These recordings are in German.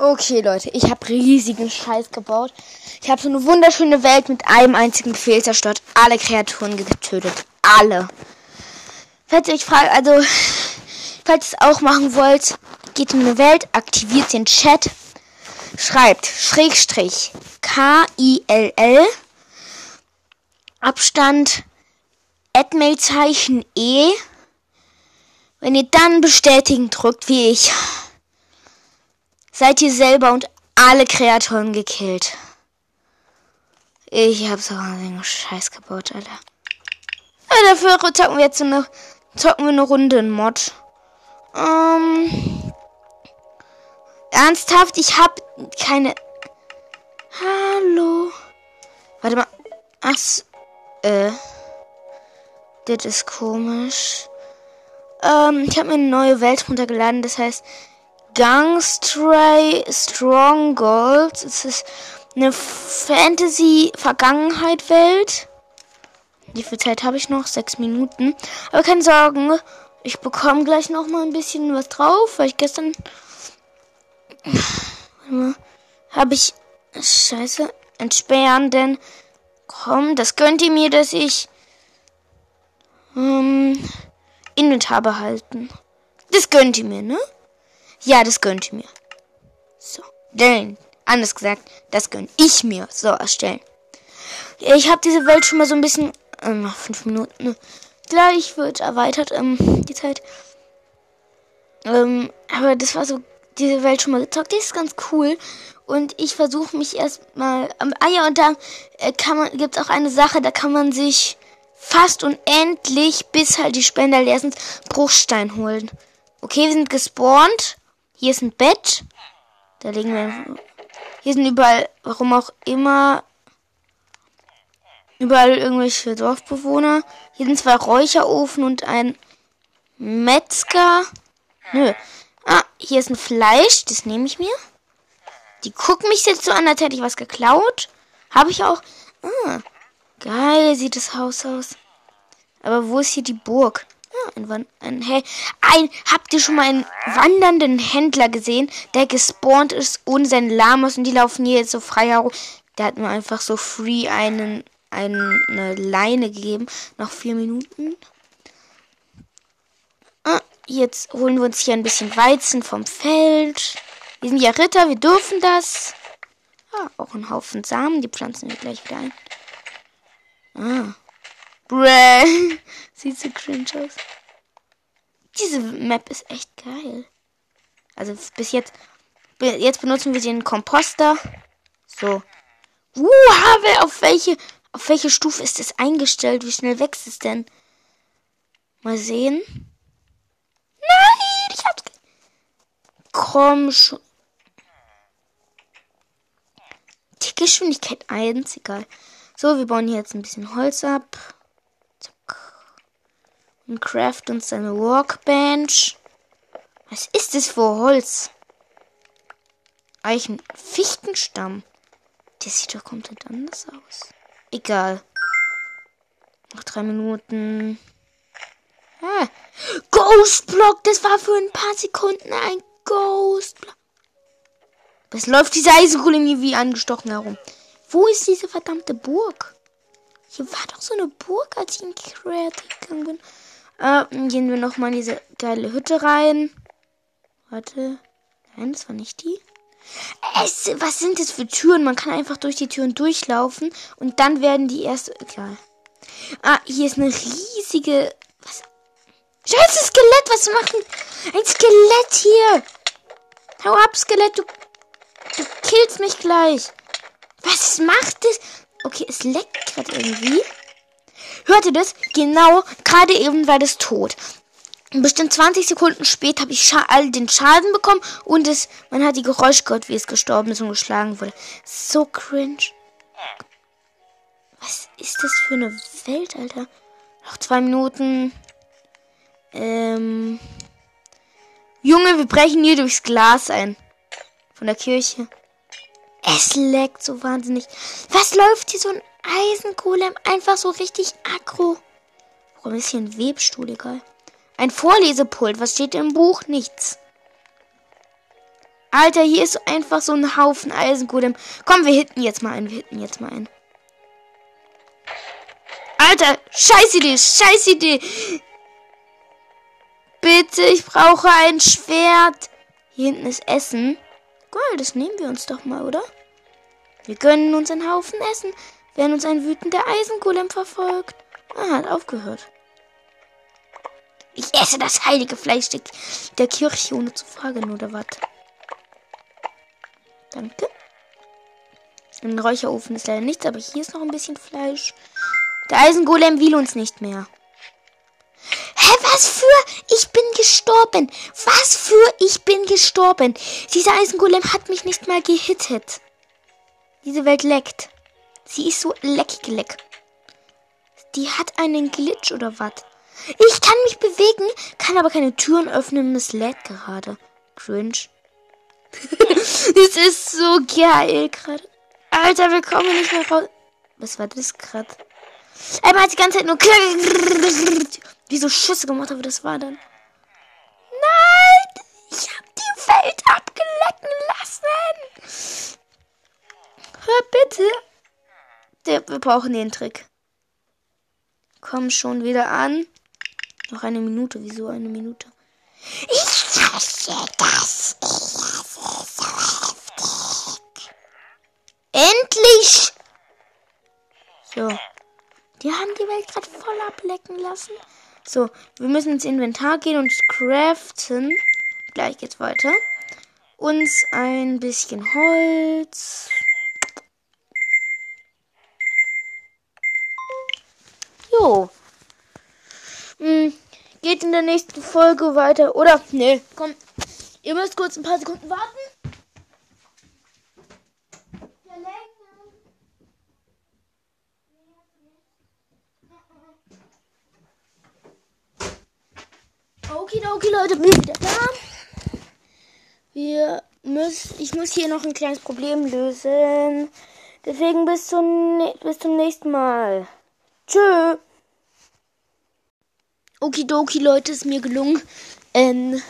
Okay, Leute, ich habe riesigen Scheiß gebaut. Ich habe so eine wunderschöne Welt mit einem einzigen Befehl zerstört. Alle Kreaturen getötet. Alle. Falls ihr euch fragt, also, falls ihr es auch machen wollt, geht in eine Welt, aktiviert den Chat, schreibt Schrägstrich K-I-L-L Abstand Admail-Zeichen E. Wenn ihr dann bestätigen drückt, wie ich, seid ihr selber und alle Kreaturen gekillt. Ich hab so einen Scheiß gebaut, Alter. Ja, dafür zocken wir jetzt eine, zocken wir eine Runde in Mod. Ähm, ernsthaft, ich hab keine. Hallo. Warte mal. Ach, äh. Das ist komisch. Ähm, ich habe mir eine neue Welt runtergeladen, das heißt Gangstray Strongholds. Es ist eine Fantasy-Vergangenheit-Welt. Wie viel Zeit habe ich noch? Sechs Minuten. Aber keine Sorgen, ich bekomme gleich noch mal ein bisschen was drauf, weil ich gestern habe ich Scheiße entsperren, denn komm, das gönnt ihr mir, dass ich ähm, Inventar behalten. Das gönnt ihr mir, ne? Ja, das gönnt ihr mir. So. Denn, anders gesagt, das gönn ich mir. So, erstellen. Ich habe diese Welt schon mal so ein bisschen. Ähm, fünf Minuten. Ne? Gleich wird erweitert, ähm, die Zeit. Ähm, aber das war so, diese Welt schon mal gezockt. Die ist ganz cool. Und ich versuche mich erstmal. Ähm, ah ja, und da äh, kann man, gibt's auch eine Sache, da kann man sich fast unendlich, bis halt die Spender leer sind, Bruchstein holen. Okay, wir sind gespawnt. Hier ist ein Bett. Da liegen wir. Hier sind überall, warum auch immer, überall irgendwelche Dorfbewohner. Hier sind zwei Räucherofen und ein Metzger. Nö. Ah, hier ist ein Fleisch, das nehme ich mir. Die gucken mich jetzt so an, als hätte ich was geklaut. Habe ich auch. Ah, Geil sieht das Haus aus. Aber wo ist hier die Burg? Ah, ein, Wan ein, hey, ein, habt ihr schon mal einen wandernden Händler gesehen, der gespawnt ist ohne seine Lamas und die laufen hier jetzt so frei herum? Der hat mir einfach so free einen, einen, eine Leine gegeben. Noch vier Minuten. Ah, jetzt holen wir uns hier ein bisschen Weizen vom Feld. Wir sind ja Ritter, wir dürfen das. Ah, auch ein Haufen Samen, die pflanzen wir gleich wieder ein. Ah. Bräh. Sieht so cringe aus. Diese Map ist echt geil. Also bis jetzt. Jetzt benutzen wir den Komposter. So. Uh, habe auf welche. Auf welche Stufe ist es eingestellt? Wie schnell wächst es denn? Mal sehen. Nein, ich hab's. Komm schon. Die Geschwindigkeit 1, egal. So, wir bauen hier jetzt ein bisschen Holz ab. Und craft uns eine Workbench. Was ist das für Holz? Eichen Fichtenstamm. Der sieht doch komplett anders aus. Egal. Noch drei Minuten. Ah. Ghostblock, das war für ein paar Sekunden ein Ghostblock. Was läuft dieser Eisenkohle mir wie angestochen herum? Wo ist diese verdammte Burg? Hier war doch so eine Burg, als ich in Creative gegangen bin. Äh, gehen wir nochmal in diese geile Hütte rein. Warte. Nein, das war nicht die. Es, was sind das für Türen? Man kann einfach durch die Türen durchlaufen und dann werden die erst. Egal. Ah, hier ist eine riesige. Was? Scheiße, Skelett, was machen? Ein Skelett hier! Hau ab, Skelett, du. Du killst mich gleich. Was macht es? Okay, es leckt gerade irgendwie. Hört ihr das? Genau, gerade eben war das tot. Bestimmt 20 Sekunden später habe ich Scha all den Schaden bekommen und es, man hat die Geräusche gehört, wie es gestorben ist und geschlagen wurde. So cringe. Was ist das für eine Welt, Alter? Noch zwei Minuten. Ähm. Junge, wir brechen hier durchs Glas ein. Von der Kirche. Es leckt so wahnsinnig. Was läuft hier so ein Eisengolem einfach so richtig aggro? Warum ist hier ein Webstuhl egal? Ein Vorlesepult. Was steht im Buch? Nichts. Alter, hier ist einfach so ein Haufen Eisengolem. Komm, wir hitten jetzt mal ein. Wir hitten jetzt mal ein. Alter, scheiß Idee, scheiß Idee. Bitte, ich brauche ein Schwert. Hier hinten ist Essen. Gold, das nehmen wir uns doch mal, oder? Wir gönnen uns einen Haufen Essen, während uns ein wütender Eisengolem verfolgt. Ah, hat aufgehört. Ich esse das heilige Fleisch der Kirche, ohne zu fragen, oder was? Danke. Im Räucherofen ist leider nichts, aber hier ist noch ein bisschen Fleisch. Der Eisengolem will uns nicht mehr. Hä, was für? Ich bin gestorben. Was für? Ich bin gestorben. Dieser Eisengolem hat mich nicht mal gehittet. Diese Welt leckt. Sie ist so leckig leck. Die hat einen Glitch oder was? Ich kann mich bewegen, kann aber keine Türen öffnen es lädt gerade. Cringe. das ist so geil gerade. Alter, wir kommen nicht mehr raus. Was war das gerade? Er hat die ganze Zeit nur wie so Schüsse gemacht, aber das war dann. Nein! Ich hab die Welt abgelecken lassen! Hör bitte! Wir brauchen den Trick. Komm schon wieder an. Noch eine Minute. Wieso eine Minute? Ich hasse das. Ich hasse so heftig. Endlich! So. Die haben die Welt gerade voll ablecken lassen. So, wir müssen ins Inventar gehen und craften. Gleich geht's weiter. Uns ein bisschen Holz. Jo. Hm, geht in der nächsten Folge weiter. Oder? Nee, komm. Ihr müsst kurz ein paar Sekunden warten. Okay, okay, Leute, bin wieder da. Wir müssen, ich muss hier noch ein kleines Problem lösen. Deswegen bis zum, bis zum nächsten Mal. Tschö. Okidoki, Leute, ist mir gelungen, ähm,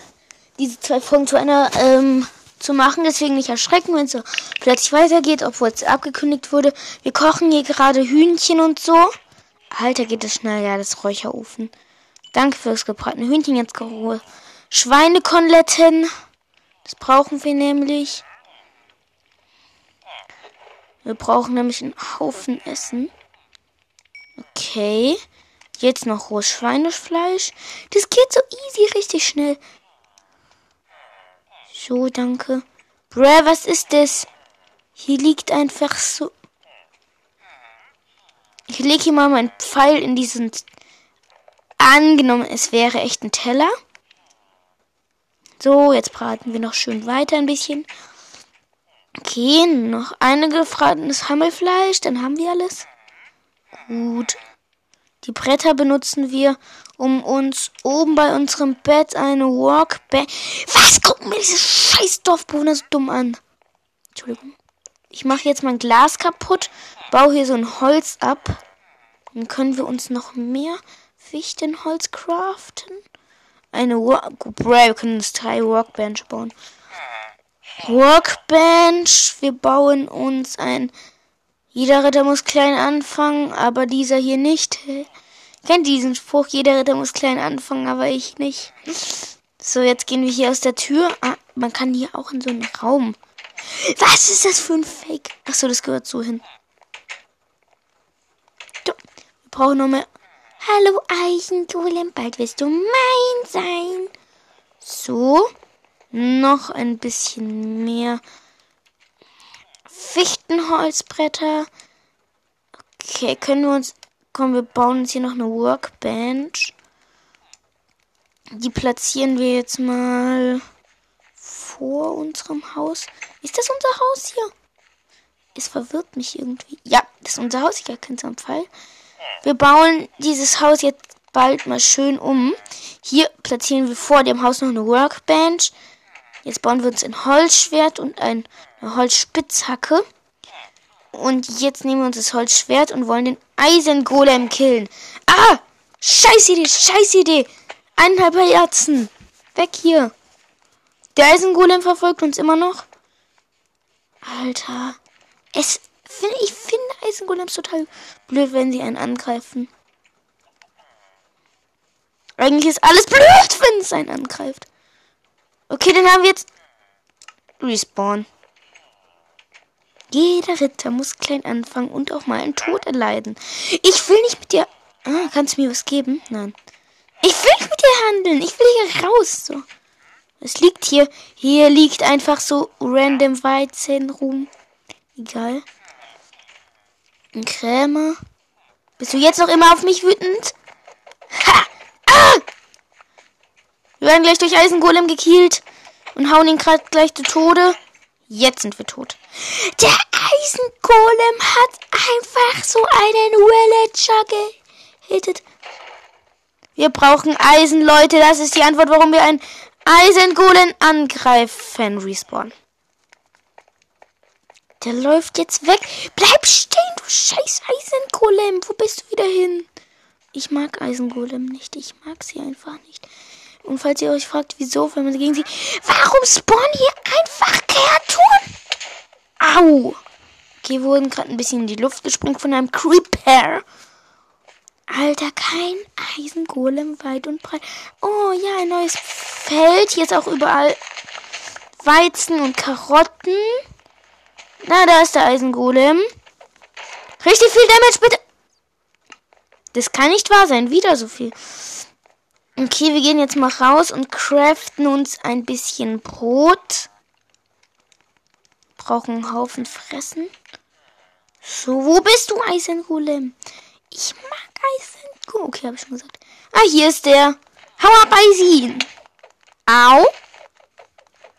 diese zwei Folgen zu einer, ähm, zu machen. Deswegen nicht erschrecken, wenn es so plötzlich weitergeht, obwohl es abgekündigt wurde. Wir kochen hier gerade Hühnchen und so. Alter, geht es schnell, ja, das Räucherofen. Danke fürs gebratene Hühnchen, jetzt geholt. Schweinekonnletten. Das brauchen wir nämlich. Wir brauchen nämlich einen Haufen Essen. Okay. Jetzt noch rohes Schweinefleisch. Das geht so easy, richtig schnell. So, danke. Bruh, was ist das? Hier liegt einfach so. Ich lege hier mal meinen Pfeil in diesen. Angenommen, es wäre echt ein Teller. So, jetzt braten wir noch schön weiter ein bisschen. Okay, noch eine gebratenes Hammelfleisch, dann haben wir alles. Gut. Die Bretter benutzen wir, um uns oben bei unserem Bett eine Walkbank. Was? Gucken mir diese scheiß Dorfbewohner so dumm an. Entschuldigung. Ich mache jetzt mein Glas kaputt, baue hier so ein Holz ab. Dann können wir uns noch mehr Fichtenholz craften. Eine Work... Wir können uns drei Workbench bauen. Workbench. Wir bauen uns ein jeder Ritter muss klein anfangen, aber dieser hier nicht. Kennt diesen Spruch, jeder Ritter muss klein anfangen, aber ich nicht. So, jetzt gehen wir hier aus der Tür. Ah, man kann hier auch in so einen Raum. Was ist das für ein Fake? Achso, das gehört so hin. Wir brauchen noch mehr. Hallo Eichengolem, bald wirst du mein sein. So, noch ein bisschen mehr Fichtenholzbretter. Okay, können wir uns. Komm, wir bauen uns hier noch eine Workbench. Die platzieren wir jetzt mal vor unserem Haus. Ist das unser Haus hier? Es verwirrt mich irgendwie. Ja, das ist unser Haus. Ich erkenne es am Pfeil. Wir bauen dieses Haus jetzt bald mal schön um. Hier platzieren wir vor dem Haus noch eine Workbench. Jetzt bauen wir uns ein Holzschwert und ein, eine Holzspitzhacke. Und jetzt nehmen wir uns das Holzschwert und wollen den Eisengolem killen. Ah! Scheiß Idee, scheiß Idee. Eineinhalb Herzen. Weg hier. Der Eisengolem verfolgt uns immer noch. Alter. Es, ich finde Eisengolems total blöd, wenn sie einen angreifen. Eigentlich ist alles blöd, wenn es einen angreift. Okay, dann haben wir jetzt Respawn. Jeder Ritter muss klein anfangen und auch mal einen Tod erleiden. Ich will nicht mit dir. Ah, kannst du mir was geben? Nein. Ich will nicht mit dir handeln. Ich will hier raus. So. Es liegt hier. Hier liegt einfach so random Weizen rum. Egal. Ein Krämer. Bist du jetzt noch immer auf mich wütend? Ha! Ah! Wir werden gleich durch Eisengolem gekielt und hauen ihn gerade gleich zu Tode. Jetzt sind wir tot. Der Eisengolem hat einfach so einen Villager gehittet. Wir brauchen Eisen, Leute. Das ist die Antwort, warum wir einen Eisengolem angreifen. Respawn. Der läuft jetzt weg. Bleib stehen, du scheiß Eisengolem. Wo bist du wieder hin? Ich mag Eisengolem nicht. Ich mag sie einfach nicht. Und falls ihr euch fragt, wieso, wenn man gegen sie. Warum spawnen hier einfach Kreaturen? Au! Okay, wurden gerade ein bisschen in die Luft gesprungen von einem Creeper. Alter, kein Eisengolem weit und breit. Oh ja, ein neues Feld. Hier ist auch überall Weizen und Karotten. Na, da ist der Eisengolem. Richtig viel Damage, bitte. Das kann nicht wahr sein. Wieder so viel. Okay, wir gehen jetzt mal raus und craften uns ein bisschen Brot. Brauchen einen Haufen fressen. So, wo bist du, Eisengolem? Ich mag Eisengolem. Okay, habe ich schon gesagt. Ah, hier ist der. Hau ab, Eisin. Au.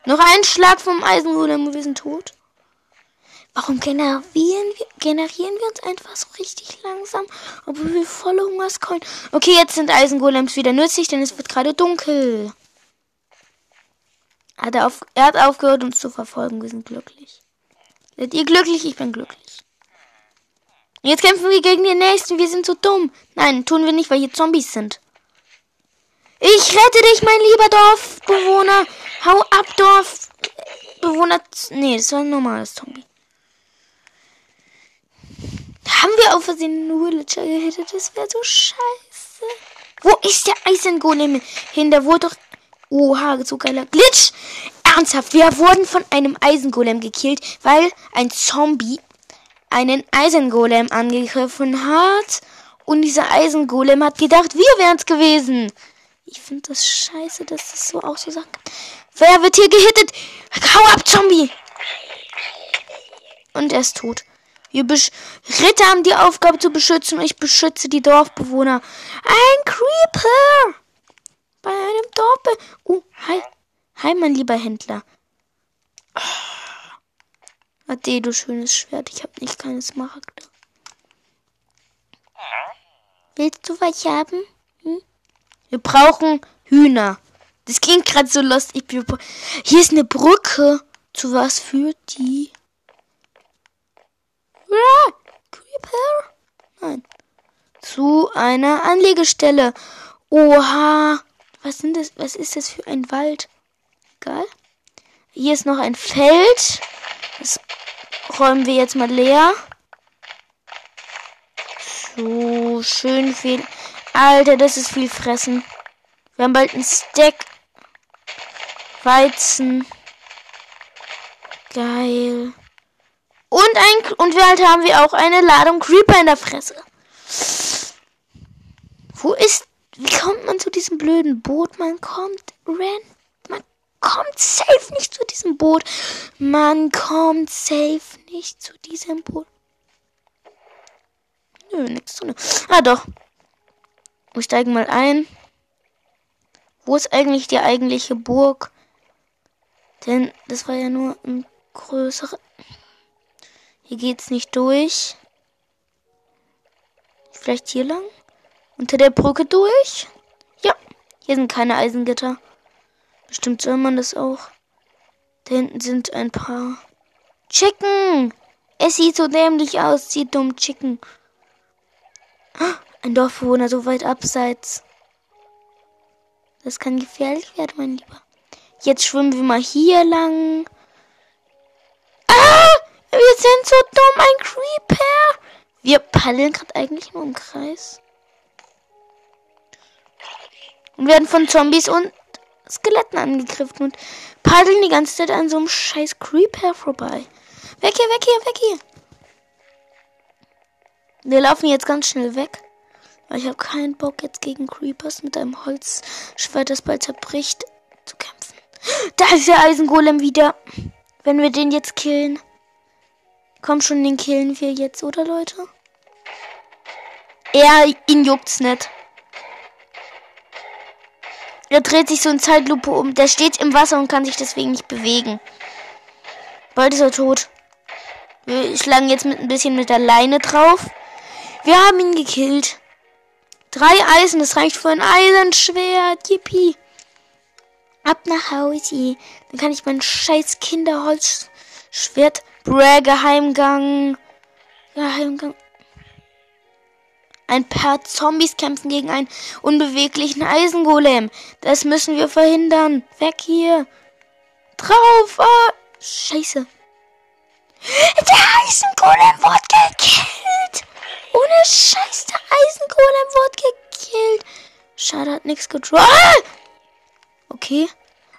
Noch ein Schlag vom Eisengolem und wir sind tot. Warum generieren wir, generieren wir uns einfach so richtig langsam, obwohl wir volle Hungerskeulen. Okay, jetzt sind Eisengolems wieder nützlich, denn es wird gerade dunkel. Hat er, auf, er hat aufgehört, uns zu verfolgen. Wir sind glücklich. Seid ihr glücklich? Ich bin glücklich. Jetzt kämpfen wir gegen den nächsten. Wir sind so dumm. Nein, tun wir nicht, weil hier Zombies sind. Ich rette dich, mein lieber Dorfbewohner. Hau ab, Dorfbewohner. Nee, das war ein normales Zombie. Haben wir auf Versehen einen Villager gehittet? Das wäre so scheiße. Wo ist der Eisengolem hin? Der wurde doch... Oha, so geiler Glitch. Ernsthaft, wir wurden von einem Eisengolem gekillt, weil ein Zombie einen Eisengolem angegriffen hat. Und dieser Eisengolem hat gedacht, wir wären es gewesen. Ich finde das scheiße, dass das so auch so sagt. Wer wird hier gehittet? Hau ab, Zombie! Und er ist tot. Wir Besch Ritter haben die Aufgabe zu beschützen und ich beschütze die Dorfbewohner. Ein Creeper! Bei einem Dorf. Oh, hi. Hi, mein lieber Händler. Oh. Ade, du schönes Schwert. Ich habe nicht keine Smaragde. Willst du was haben? Hm? Wir brauchen Hühner. Das klingt gerade so lost. Ich, hier ist eine Brücke. Zu was führt die? Creeper? Nein. Zu einer Anlegestelle. Oha. Was sind das? Was ist das für ein Wald? Egal. Hier ist noch ein Feld. Das räumen wir jetzt mal leer. So, schön viel. Alter, das ist viel Fressen. Wir haben bald ein Stack Weizen. Geil. Und ein und wir halt haben wir auch eine Ladung Creeper in der Fresse. Wo ist wie kommt man zu diesem blöden Boot? Man kommt ran man kommt safe nicht zu diesem Boot. Man kommt safe nicht zu diesem Boot. Nö, nichts zu. Ah doch. Wir steigen mal ein. Wo ist eigentlich die eigentliche Burg? Denn das war ja nur ein größerer hier geht's nicht durch. Vielleicht hier lang? Unter der Brücke durch? Ja, hier sind keine Eisengitter. Bestimmt soll man das auch. Da hinten sind ein paar Chicken. Es sieht so dämlich aus, sieht dumm Chicken. Ein Dorfbewohner so weit abseits. Das kann gefährlich werden, mein Lieber. Jetzt schwimmen wir mal hier lang. Ah! Wir sind so dumm, ein Creeper. Wir paddeln gerade eigentlich nur im Kreis. Und werden von Zombies und Skeletten angegriffen und paddeln die ganze Zeit an so einem scheiß Creeper vorbei. Weg hier, weg hier, weg hier. Wir laufen jetzt ganz schnell weg. Weil ich habe keinen Bock jetzt gegen Creepers mit einem Holzschwert, das bald zerbricht, zu kämpfen. Da ist der Eisengolem wieder. Wenn wir den jetzt killen. Komm schon, den killen wir jetzt, oder Leute? Er, ihn juckt's nicht. Er dreht sich so in Zeitlupe um. Der steht im Wasser und kann sich deswegen nicht bewegen. Bald ist er tot. Wir schlagen jetzt mit ein bisschen mit der Leine drauf. Wir haben ihn gekillt. Drei Eisen, das reicht für ein Eisenschwert. Yippie. Ab nach Hause. Dann kann ich mein scheiß Kinderholzschwert. Bräh, Geheimgang. Geheimgang. Ein paar Zombies kämpfen gegen einen unbeweglichen Eisengolem. Das müssen wir verhindern. Weg hier. Drauf. Ah, scheiße. Der Eisengolem wurde gekillt. Ohne Scheiß, der Eisengolem wurde gekillt. Schade, hat nichts gedroppt. Ah! Okay.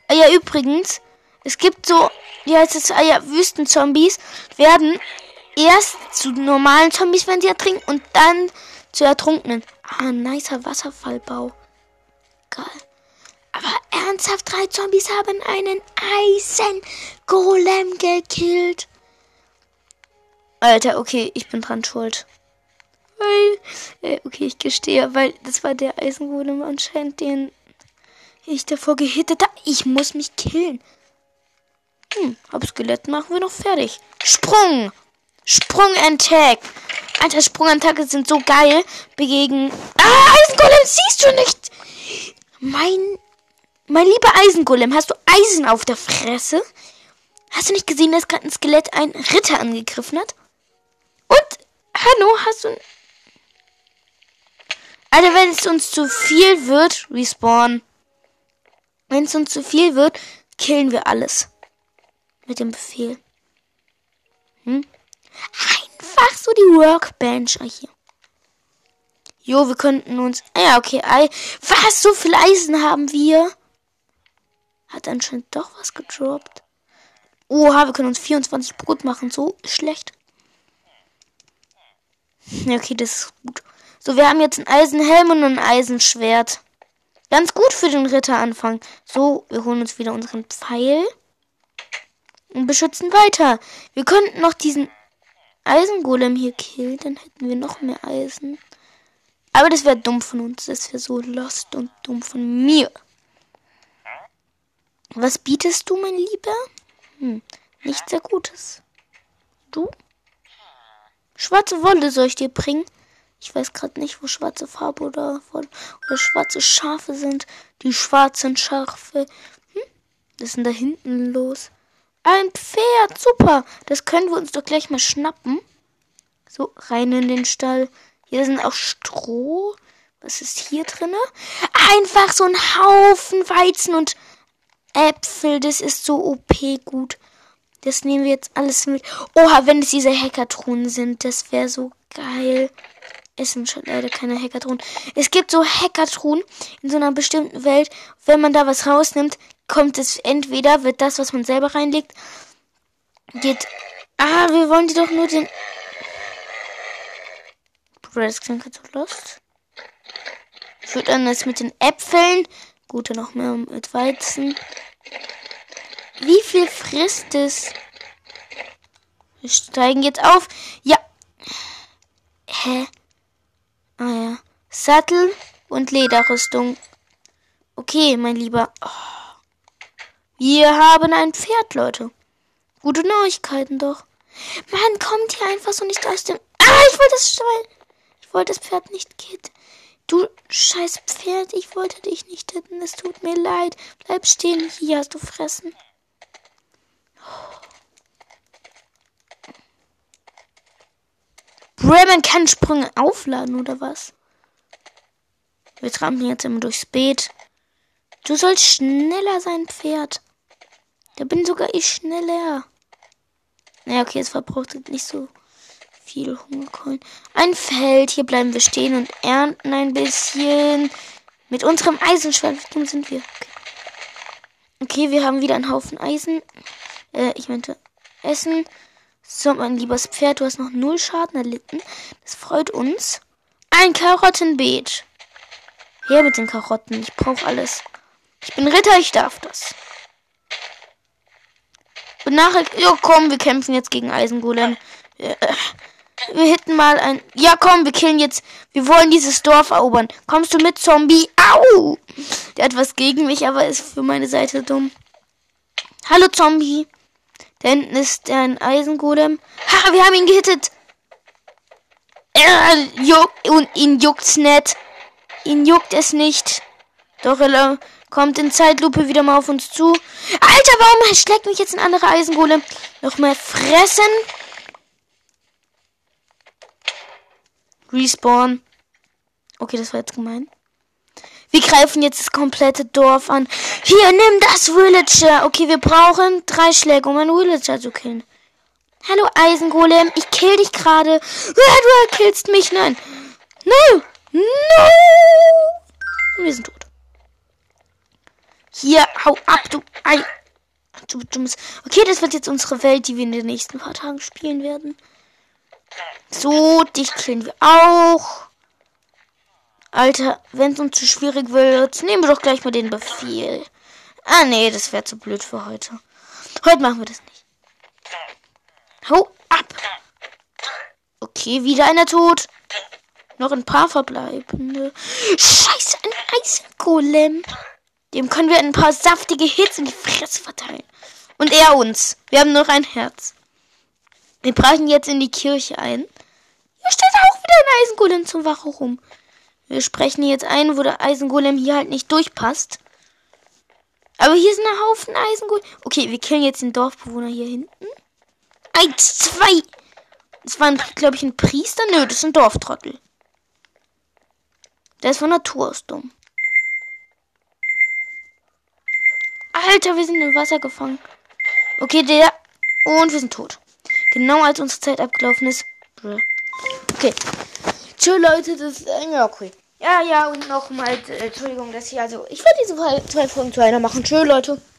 Ah ja, übrigens, es gibt so, wie heißt es, ah ja, Wüstenzombies werden erst zu normalen Zombies, wenn sie ertrinken, und dann zu ertrunkenen. Ah, nicer Wasserfallbau. Geil. Aber ernsthaft, drei Zombies haben einen Eisengolem gekillt. Alter, okay, ich bin dran schuld. Weil, äh, okay, ich gestehe, weil das war der Eisengolem anscheinend, den ich davor gehittet habe. Ich muss mich killen. Hm, Skelett machen wir noch fertig. Sprung! Sprung Attack! Alter, Sprungattacke sind so geil. Begegen. Ah, Eisengolem, siehst du nicht? Mein. Mein lieber Eisengolem, hast du Eisen auf der Fresse? Hast du nicht gesehen, dass gerade ein Skelett ein Ritter angegriffen hat? Und, hallo, hast du. Alter, wenn es uns zu viel wird, respawn. Wenn es uns zu viel wird, killen wir alles. Mit dem Befehl. Hm? Einfach so die Workbench hier. Jo, wir könnten uns. Ah ja, okay. Was? So viel Eisen haben wir? Hat anscheinend doch was gedroppt. Oha, wir können uns 24 Brot machen. So schlecht. Ja, okay, das ist gut. So, wir haben jetzt einen Eisenhelm und ein Eisenschwert. Ganz gut für den Ritteranfang. So, wir holen uns wieder unseren Pfeil. Und beschützen weiter. Wir könnten noch diesen Eisengolem hier killen. Dann hätten wir noch mehr Eisen. Aber das wäre dumm von uns. Das wäre so lost und dumm von mir. Was bietest du, mein Lieber? Hm, nicht sehr Gutes. Du? Schwarze Wolle soll ich dir bringen? Ich weiß gerade nicht, wo schwarze Farbe oder, oder schwarze Schafe sind. Die schwarzen Schafe. Hm? Was ist denn da hinten los? Ein Pferd, super. Das können wir uns doch gleich mal schnappen. So, rein in den Stall. Hier sind auch Stroh. Was ist hier drinne? Einfach so ein Haufen Weizen und Äpfel. Das ist so OP gut. Das nehmen wir jetzt alles mit. Oha, wenn es diese Hackertruhen sind, das wäre so geil. Es sind schon leider keine Hackertruhen. Es gibt so Hackertruhen in so einer bestimmten Welt. Wenn man da was rausnimmt, kommt es entweder, wird das, was man selber reinlegt, geht. Ah, wir wollen die doch nur den. Das klingt so lost. Füttern es mit den Äpfeln. Gute noch mehr mit Weizen. Wie viel frisst es? Wir steigen jetzt auf. Ja. Hä? Ah ja. Sattel und Lederrüstung. Okay, mein Lieber. Oh. Wir haben ein Pferd, Leute. Gute Neuigkeiten doch. Man kommt hier einfach so nicht aus dem. Ah, ich wollte das Schwein. Ich wollte das Pferd nicht kitten. Du scheiß Pferd, ich wollte dich nicht töten. Es tut mir leid. Bleib stehen. Hier hast du fressen. Bremen kann Sprünge aufladen, oder was? Wir trampeln jetzt immer durchs Beet. Du sollst schneller sein, Pferd. Da bin sogar ich schneller. Naja, okay, es verbraucht nicht so viel Hungerkohlen. Ein Feld. Hier bleiben wir stehen und ernten ein bisschen. Mit unserem Eisenschwert. Wie sind wir? Okay. okay, wir haben wieder einen Haufen Eisen. Äh, ich meinte Essen. So, mein liebes Pferd, du hast noch null Schaden erlitten. Das freut uns. Ein Karottenbeet. Her mit den Karotten. Ich brauche alles. Ich bin Ritter, ich darf das. Nachher, ja komm, wir kämpfen jetzt gegen Eisengolem. Äh, wir hätten mal ein. Ja, komm, wir killen jetzt. Wir wollen dieses Dorf erobern. Kommst du mit, Zombie? Au! Der hat was gegen mich, aber ist für meine Seite dumm. Hallo, Zombie. Da hinten ist ein Eisengolem. Ha, wir haben ihn gehittet. Er juckt und ihn juckt's nicht. Ihn juckt es nicht. Doch er kommt in Zeitlupe wieder mal auf uns zu. Alter, warum schlägt mich jetzt ein anderer Eisengolem? Noch mehr fressen. Respawn. Okay, das war jetzt gemein. Wir greifen jetzt das komplette Dorf an. Hier, nimm das Villager. Okay, wir brauchen drei Schläge, um einen Villager zu killen. Hallo Eisengolem, ich kill dich gerade. Du killst mich, nein. No, no. Wir sind tot. Hier, hau ab, du Ei. Du dummes. Okay, das wird jetzt unsere Welt, die wir in den nächsten paar Tagen spielen werden. So, dich killen wir auch. Alter, wenn es uns zu schwierig wird, nehmen wir doch gleich mal den Befehl. Ah, nee, das wäre zu blöd für heute. Heute machen wir das nicht. Hau ab. Okay, wieder einer tot. Noch ein paar verbleibende. Scheiße, ein Eisengolem. Dem können wir ein paar saftige Hits in die Fresse verteilen. Und er uns. Wir haben noch ein Herz. Wir brechen jetzt in die Kirche ein. Hier steht auch wieder ein Eisengolem zum Wache rum. Wir sprechen jetzt ein, wo der Eisengolem hier halt nicht durchpasst. Aber hier sind ein Haufen Eisengolem. Okay, wir killen jetzt den Dorfbewohner hier hinten. Eins, zwei. Das war, glaube ich, ein Priester. Nö, das ist ein Dorftrottel. Der ist von Natur aus dumm. Alter, wir sind im Wasser gefangen. Okay, der. Und wir sind tot. Genau als unsere Zeit abgelaufen ist. Okay. Tschö, Leute, das ist. Äh, ja, okay. Ja, ja, und nochmal, äh, Entschuldigung, dass hier, also, ich werde diese zwei Folgen zu einer machen. Tschö, Leute.